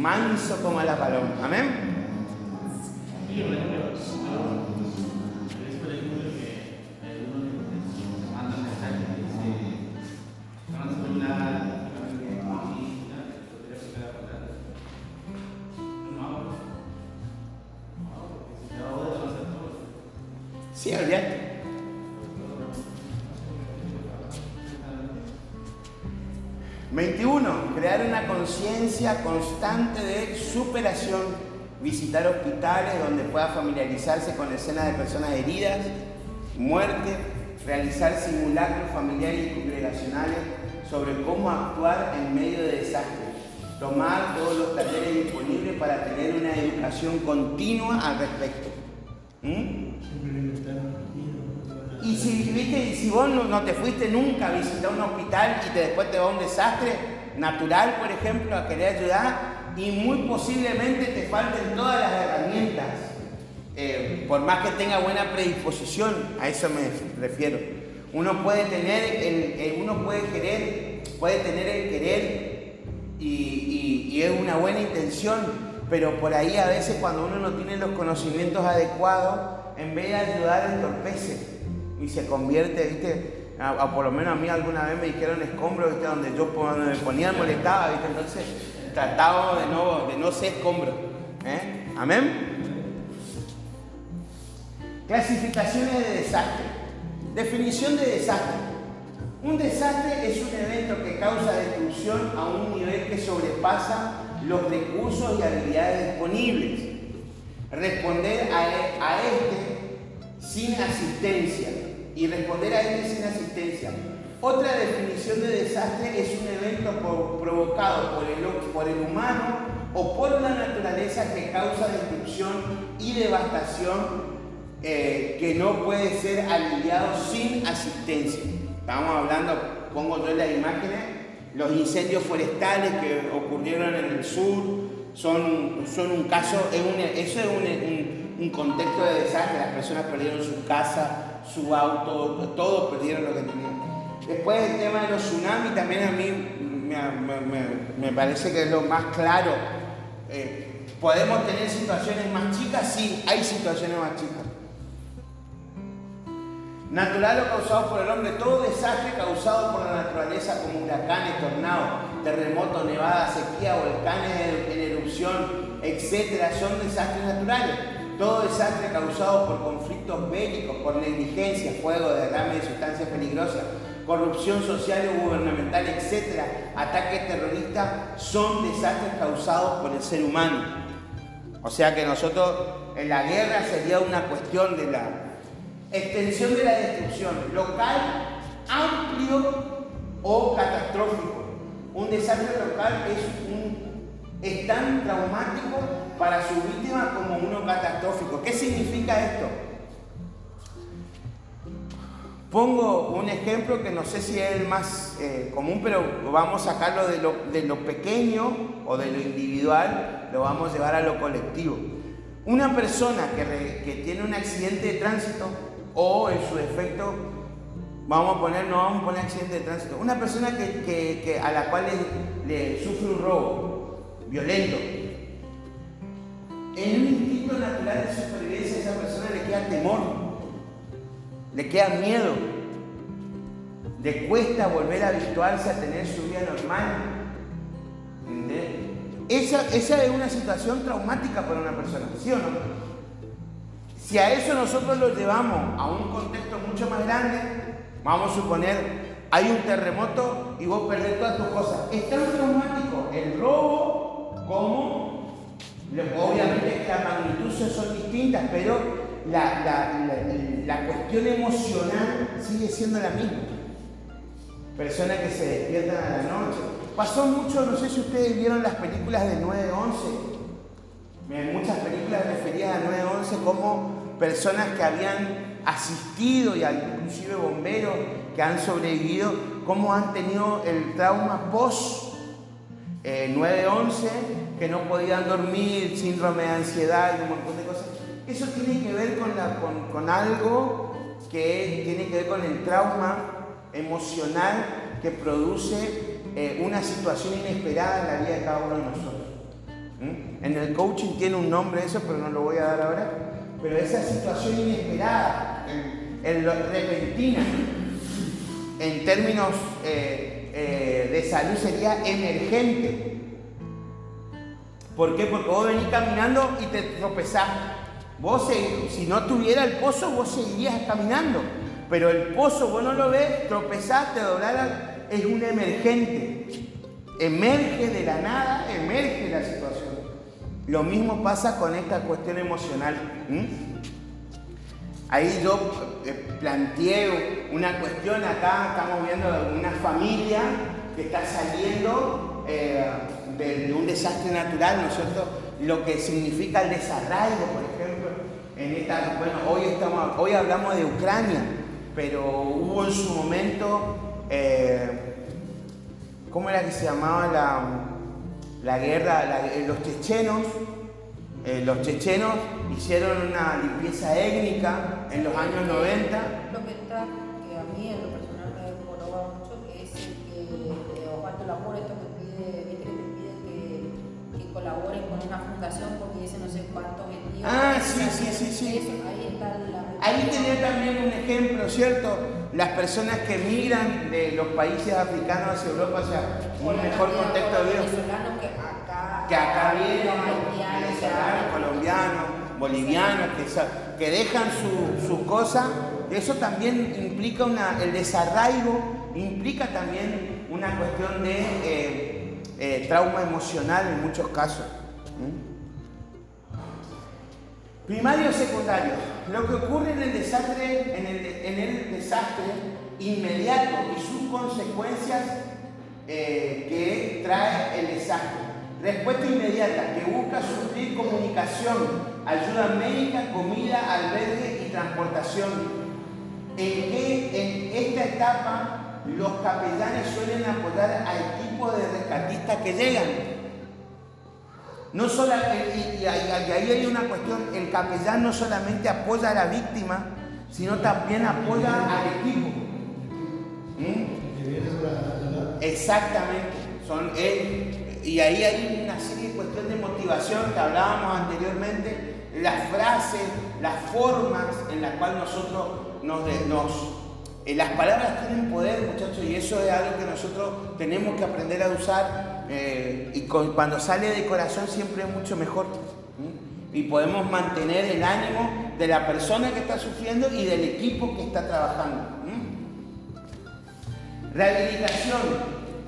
manso como la paloma. Amén. 21. Crear una conciencia constante de superación. Visitar hospitales donde pueda familiarizarse con escenas de personas heridas, muerte. Realizar simulacros familiares y congregacionales sobre cómo actuar en medio de desastres. Tomar todos los talleres disponibles para tener una educación continua al respecto. ¿Mm? Y si, ¿viste? si vos no, te fuiste nunca a visitar un hospital y te, después te va un desastre natural, por ejemplo, a querer ayudar, y muy posiblemente te falten todas las herramientas, eh, por más que tenga buena predisposición, a eso me refiero. Uno puede tener, el, uno puede querer, puede tener el querer y, y es una buena intención, pero por ahí a veces cuando uno no tiene los conocimientos adecuados, en vez de ayudar entorpece y se convierte, ¿viste? A, por lo menos a mí alguna vez me dijeron escombro, ¿viste? Donde yo me ponía molestaba, ¿viste? Entonces trataba de no, de no ser escombro. ¿eh? ¿Amén? Clasificaciones de desastre. Definición de desastre. Un desastre es un evento que causa destrucción a un nivel que sobrepasa los recursos y habilidades disponibles. Responder a, e, a este sin asistencia y responder a este sin asistencia. Otra definición de desastre es un evento provocado por el, humano o por la naturaleza que causa destrucción y devastación eh, que no puede ser aliviado sin asistencia. Estamos hablando, pongo yo las imágenes, los incendios forestales que ocurrieron en el sur son, son un caso, eso es un contexto de desastre, las personas perdieron su casa, su auto, todos perdieron lo que tenían. Después el tema de los tsunamis también a mí me, parece que es lo más claro. Eh, ¿Podemos tener situaciones más chicas? Sí, hay situaciones más chicas. Natural o causado por el hombre, todo desastre causado por la naturaleza como huracanes, tornados, terremotos, nevadas, sequía, volcanes en erupción, etcétera, son desastres naturales. Todo desastre causado por conflictos bélicos, por negligencia, fuego, derrame de sustancias peligrosas, corrupción social o gubernamental, etc., ataques terroristas, son desastres causados por el ser humano. O sea que nosotros en la guerra sería una cuestión de la extensión de la destrucción local, amplio o catastrófico. Un desastre local es, un, es tan traumático para su víctima como uno catastrófico. ¿Qué significa esto? Pongo un ejemplo que no sé si es el más eh, común, pero vamos a sacarlo de lo, de lo pequeño o de lo individual, lo vamos a llevar a lo colectivo. Una persona que, que tiene un accidente de tránsito o en su defecto, vamos a poner, no vamos a poner accidente de tránsito, una persona que, que, a la cual le sufre un robo violento, en un instinto natural de supervivencia a esa persona le queda temor, le queda miedo, le cuesta volver a habituarse a tener su vida normal. Esa, es una situación traumática para una persona, ¿sí o no? Si a eso nosotros lo llevamos a un contexto mucho más grande, vamos a suponer, hay un terremoto y vos perdés todas tus cosas. Es tan traumático el robo Obviamente las magnitudes son distintas, pero la, cuestión emocional sigue siendo la misma. Personas que se despiertan a la noche. Pasó mucho, no sé si ustedes vieron las películas de 9-11. Muchas películas referidas a 9-11 como personas que habían asistido y inclusive bomberos que han sobrevivido, cómo han tenido el trauma post 9-11 eh, que no podían dormir, síndrome de ansiedad y un montón de cosas. Eso tiene que ver con, la, con, algo que tiene que ver con el trauma emocional que produce eh, una situación inesperada en la vida de cada uno de nosotros. ¿Mm? En el coaching tiene un nombre eso, pero no lo voy a dar ahora. Pero esa situación inesperada, en, lo repentina, en términos eh, eh, de salud sería emergente. ¿Por qué? Porque vos venís caminando y te tropezás. Vos, si no tuviera el pozo, vos seguirías caminando. Pero el pozo vos no lo ves, tropezás, te doblás, es un emergente. Emerge de la nada, emerge la situación. Lo mismo pasa con esta cuestión emocional. Ahí yo eh, planteé una cuestión acá, estamos viendo una familia que está saliendo eh, de, un desastre natural, ¿no es cierto? Lo que significa el desarraigo, por ejemplo, en esta, bueno, hoy, estamos, hoy hablamos de Ucrania, pero hubo en su momento, eh, ¿cómo era que se llamaba la, la guerra? Eh, los chechenos, eh, los chechenos hicieron una limpieza étnica en los años 90. Sí, ahí tenía también un ejemplo, ¿cierto? Las personas que migran de los países africanos hacia Europa, o sea, un mejor contexto de vida. Que acá, que acá vienen, venezolanos, colombianos, bolivianos, que, que dejan su, su cosa. Eso también implica una, el desarraigo, implica también una cuestión de eh, eh, trauma emocional en muchos casos. Primario o secundario. Lo que ocurre en el desastre, en el, desastre inmediato y sus consecuencias eh, que trae el desastre. Respuesta inmediata que busca suplir comunicación, ayuda médica, comida, albergue y transportación. En que en esta etapa los capellanes suelen apoyar al tipo de rescatistas que llegan no solo, y, ahí hay una cuestión, el capellán no solamente apoya a la víctima, sino también apoya al equipo. ¿Mm? Exactamente. Son y ahí hay una serie de cuestiones de motivación que hablábamos anteriormente, las frases, las formas en las cuales nosotros nos, nos eh, las palabras tienen poder, muchachos, y eso es algo que nosotros tenemos que aprender a usar eh, y cuando sale de corazón siempre es mucho mejor. Y podemos mantener el ánimo de la persona que está sufriendo y del equipo que está trabajando. Rehabilitación.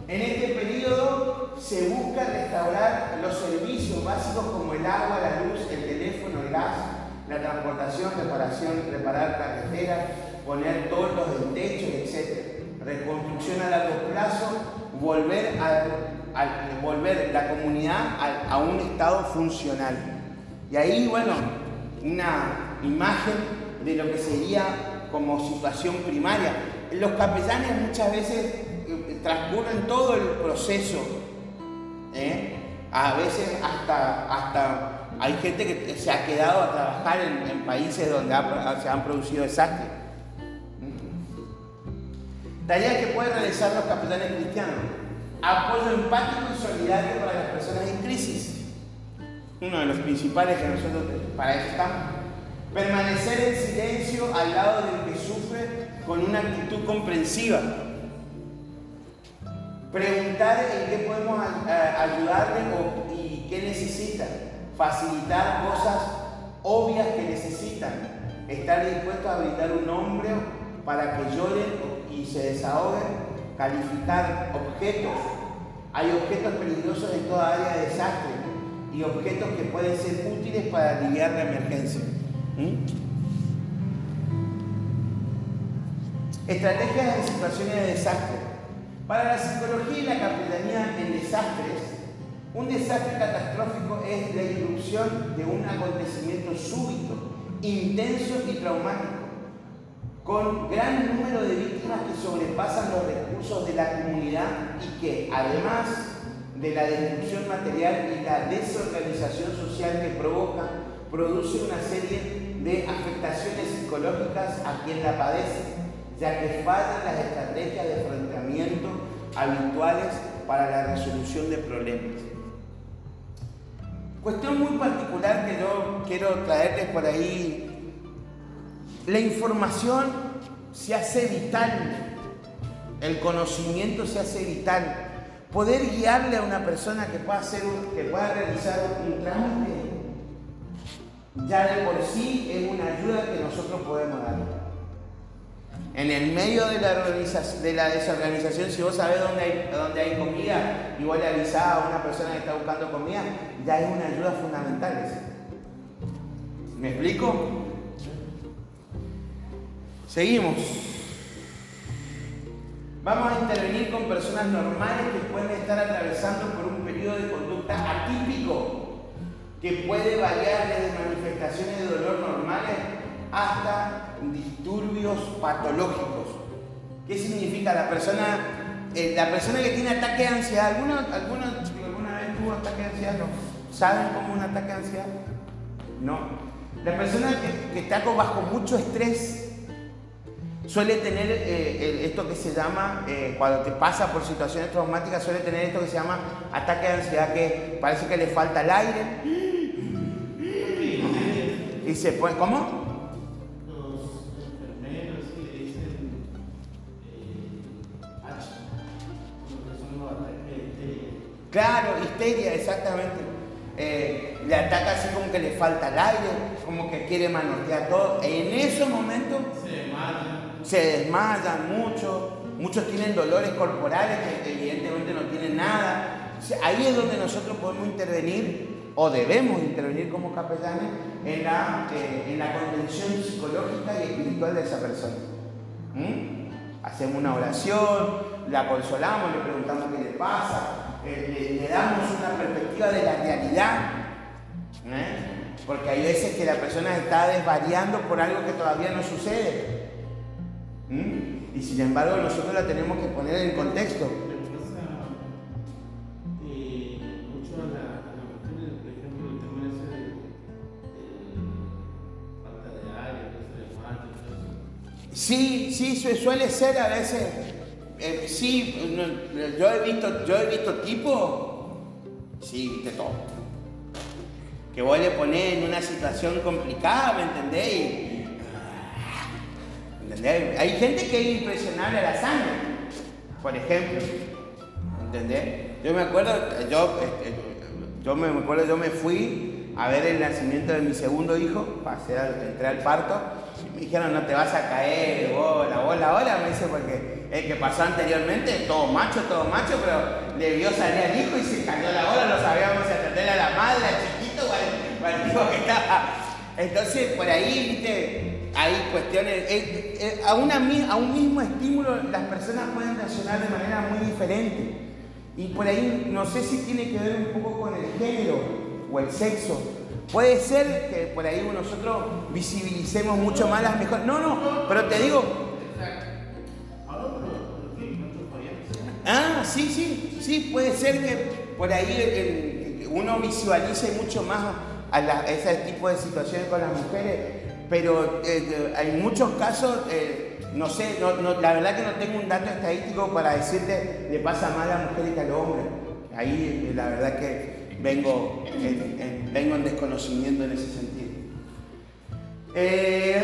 En este periodo se busca restaurar los servicios básicos como el agua, la luz, el teléfono, el gas, la transportación, reparación, reparar carreteras, poner toldos en techo, etc. Reconstrucción a largo plazo, volver a al volver la comunidad a, un estado funcional. Y ahí, bueno, una imagen de lo que sería como situación primaria. Los capellanes muchas veces eh, transcurren todo el proceso. ¿eh? A veces hasta, hasta hay gente que se ha quedado a trabajar en, países donde se han producido desastres. Tareas que pueden realizar los capellanes cristianos apoyo empático y solidario para las personas en crisis. Uno de los principales que nosotros para eso estamos. Permanecer en silencio al lado del que sufre con una actitud comprensiva. Preguntar en qué podemos ayudarle y qué necesita. Facilitar cosas obvias que necesitan. Estar dispuesto a brindar un hombre para que lloren y se desahoguen calificar objetos. Hay objetos peligrosos en toda área de desastre y objetos que pueden ser útiles para aliviar la emergencia. ¿Mm? Estrategias en situaciones de desastre. Para la psicología y la capellanía en desastres, un desastre catastrófico es la irrupción de un acontecimiento súbito, intenso y traumático con gran número de víctimas que sobrepasan los recursos de la comunidad y que además de la destrucción material y la desorganización social que provoca, produce una serie de afectaciones psicológicas a quien la padece, ya que fallan las estrategias de enfrentamiento habituales para la resolución de problemas. Cuestión muy particular que yo quiero traerles por ahí. La información se hace vital, el conocimiento se hace vital. Poder guiarle a una persona que pueda, hacer que pueda realizar un trámite ya de por sí es una ayuda que nosotros podemos dar. En el medio de la, de la desorganización, si vos sabés dónde hay, dónde hay comida y le avisás a una persona que está buscando comida, ya es una ayuda fundamental. ¿Me explico? Seguimos. Vamos a intervenir con personas normales que pueden estar atravesando por un periodo de conducta atípico que puede variar desde manifestaciones de dolor normales hasta disturbios patológicos. ¿Qué significa la persona, eh, la persona que tiene ataque de ansiedad? ¿Alguna, alguna, alguna vez tuvo ataque de ansiedad? ¿No? ¿Saben cómo un ataque de ansiedad? No. La persona que, está bajo mucho estrés suele tener eh, esto que se llama, eh, cuando te pasa por situaciones traumáticas, suele tener esto que se llama ataque de ansiedad, que parece que le falta el aire y se puede, ¿cómo? Claro, histeria, exactamente. Eh, le ataca así como que le falta el aire, como que quiere manotear todo. En esos momentos se desmayan. Se desmayan mucho, muchos tienen dolores corporales que evidentemente no tienen nada. Ahí es donde nosotros podemos intervenir o debemos intervenir como capellanes en la, eh, en la contención psicológica y espiritual de esa persona. ¿Mm? Hacemos una oración, la consolamos, le preguntamos qué le pasa, eh, le, damos una perspectiva de la realidad. ¿eh? Porque hay veces que la persona está desvariando por algo que todavía no sucede. ¿Mm? Y sin embargo nosotros la tenemos que poner en contexto. Sí, sí, suele ser a veces. Eh, sí, yo he visto, yo he visto tipo, sí, de todo. Que vos le ponés en una situación complicada, ¿me entendés? Hay gente que es impresionable a la sangre, por ejemplo. ¿Entendés? Yo me acuerdo, yo, este, yo me acuerdo, yo me fui a ver el nacimiento de mi segundo hijo, pasé, entré al parto me dijeron, no te vas a caer, bola, bola, bola, me dice, porque el que pasó anteriormente, todo macho, todo macho, pero le vio salir al hijo y se cayó la bola, no sabíamos si atenderle a la madre, al chiquito o al, hijo que estaba. Entonces, por ahí, viste, hay cuestiones, eh, eh, a, a un mismo estímulo las personas pueden reaccionar de manera muy diferente. Y por ahí, no sé si tiene que ver un poco con el género o el sexo, Puede ser que por ahí nosotros visibilicemos mucho más las mejores. No, no, pero te digo. Ah, sí, sí, sí, puede ser que por ahí uno visualice mucho más a, ese tipo de situaciones con las mujeres, pero eh, hay muchos casos, eh, no sé, la verdad que no tengo un dato estadístico para decirte le pasa más a la mujer que al hombre. Ahí la verdad que vengo en, vengo en desconocimiento en ese sentido. Eh,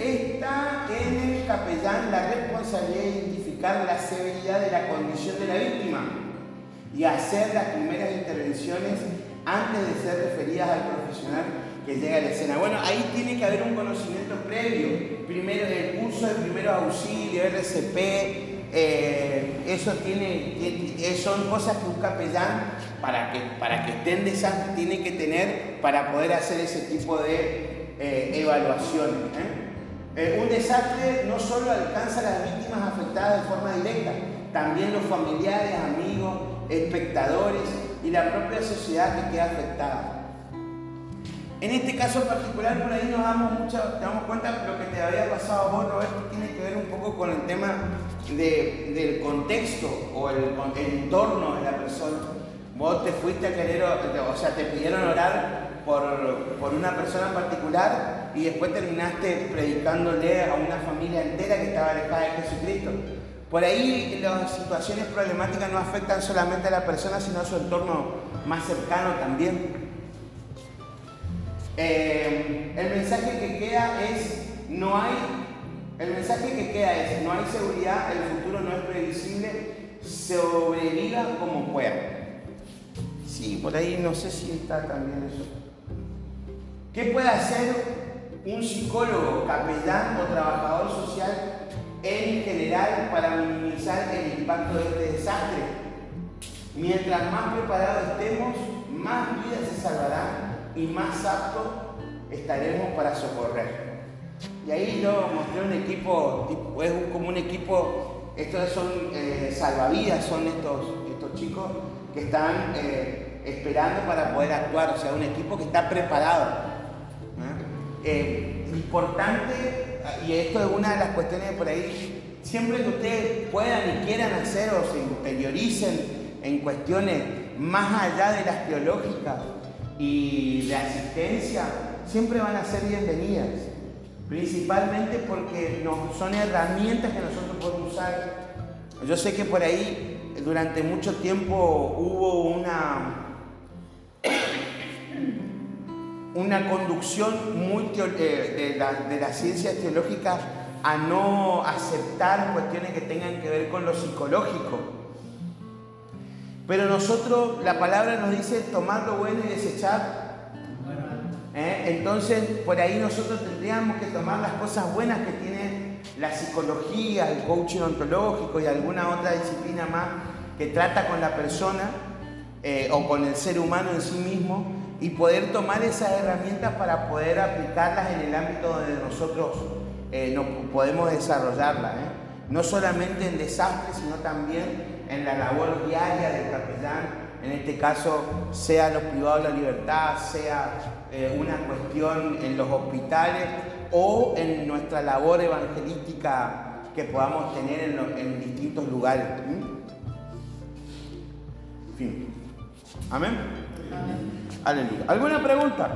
está en el capellán la responsabilidad de identificar la severidad de la condición de la víctima y hacer las primeras intervenciones antes de ser referidas al profesional que llega a la escena. Bueno, ahí tiene que haber un conocimiento previo. Primero, el curso de primeros auxilios, RCP, eh, eso tiene, son cosas que un capellán para que, para que estén de esas tiene que tener para poder hacer ese tipo de eh, evaluaciones. ¿eh? un desastre no solo alcanza a las víctimas afectadas de forma directa, también los familiares, amigos, espectadores y la propia sociedad que queda afectada. En este caso particular, por ahí nos damos, mucho, damos cuenta de lo que te había pasado a vos, Roberto, tiene que ver un poco con el tema del contexto o el, entorno de la persona. Vos te fuiste a querer, o sea, te pidieron orar por, por, una persona en particular y después terminaste predicándole a una familia entera que estaba alejada de Jesucristo. Por ahí las situaciones problemáticas no afectan solamente a la persona, sino a su entorno más cercano también. Eh, el mensaje que queda es, no hay, el mensaje que queda es, no hay seguridad, el futuro no es previsible, sobreviva como pueda. Sí, por ahí no sé si está también eso. ¿Qué puede hacer un psicólogo, capellán o trabajador social en general para minimizar el impacto de este desastre? Mientras más preparados estemos, más vidas se salvarán y más aptos estaremos para socorrer. Y ahí yo mostré un equipo, es como un equipo, estos son eh, salvavidas, son estos, estos chicos que están eh, esperando para poder actuar, o sea, un equipo que está preparado. ¿eh? importante, y esto es una de las cuestiones por ahí, siempre que ustedes puedan y quieran hacer o se interioricen en cuestiones más allá de las teológicas, y de asistencia siempre van a ser bienvenidas, principalmente porque son herramientas que nosotros podemos usar. Yo sé que por ahí durante mucho tiempo hubo una, una conducción muy eh, de, de las ciencias teológicas a no aceptar cuestiones que tengan que ver con lo psicológico. Pero nosotros, la palabra nos dice tomar lo bueno y desechar. ¿Eh? Entonces, por ahí nosotros tendríamos que tomar las cosas buenas que tiene la psicología, el coaching ontológico y alguna otra disciplina más que trata con la persona eh, o con el ser humano en sí mismo y poder tomar esas herramientas para poder aplicarlas en el ámbito donde nosotros eh, podemos desarrollarlas. No solamente en desastres, sino también en la labor diaria del capellán, en este caso sea los privados de la libertad, sea eh, una cuestión en los hospitales o en nuestra labor evangelística que podamos tener en, distintos lugares. fin. Amén. Aleluya. ¿Alguna pregunta?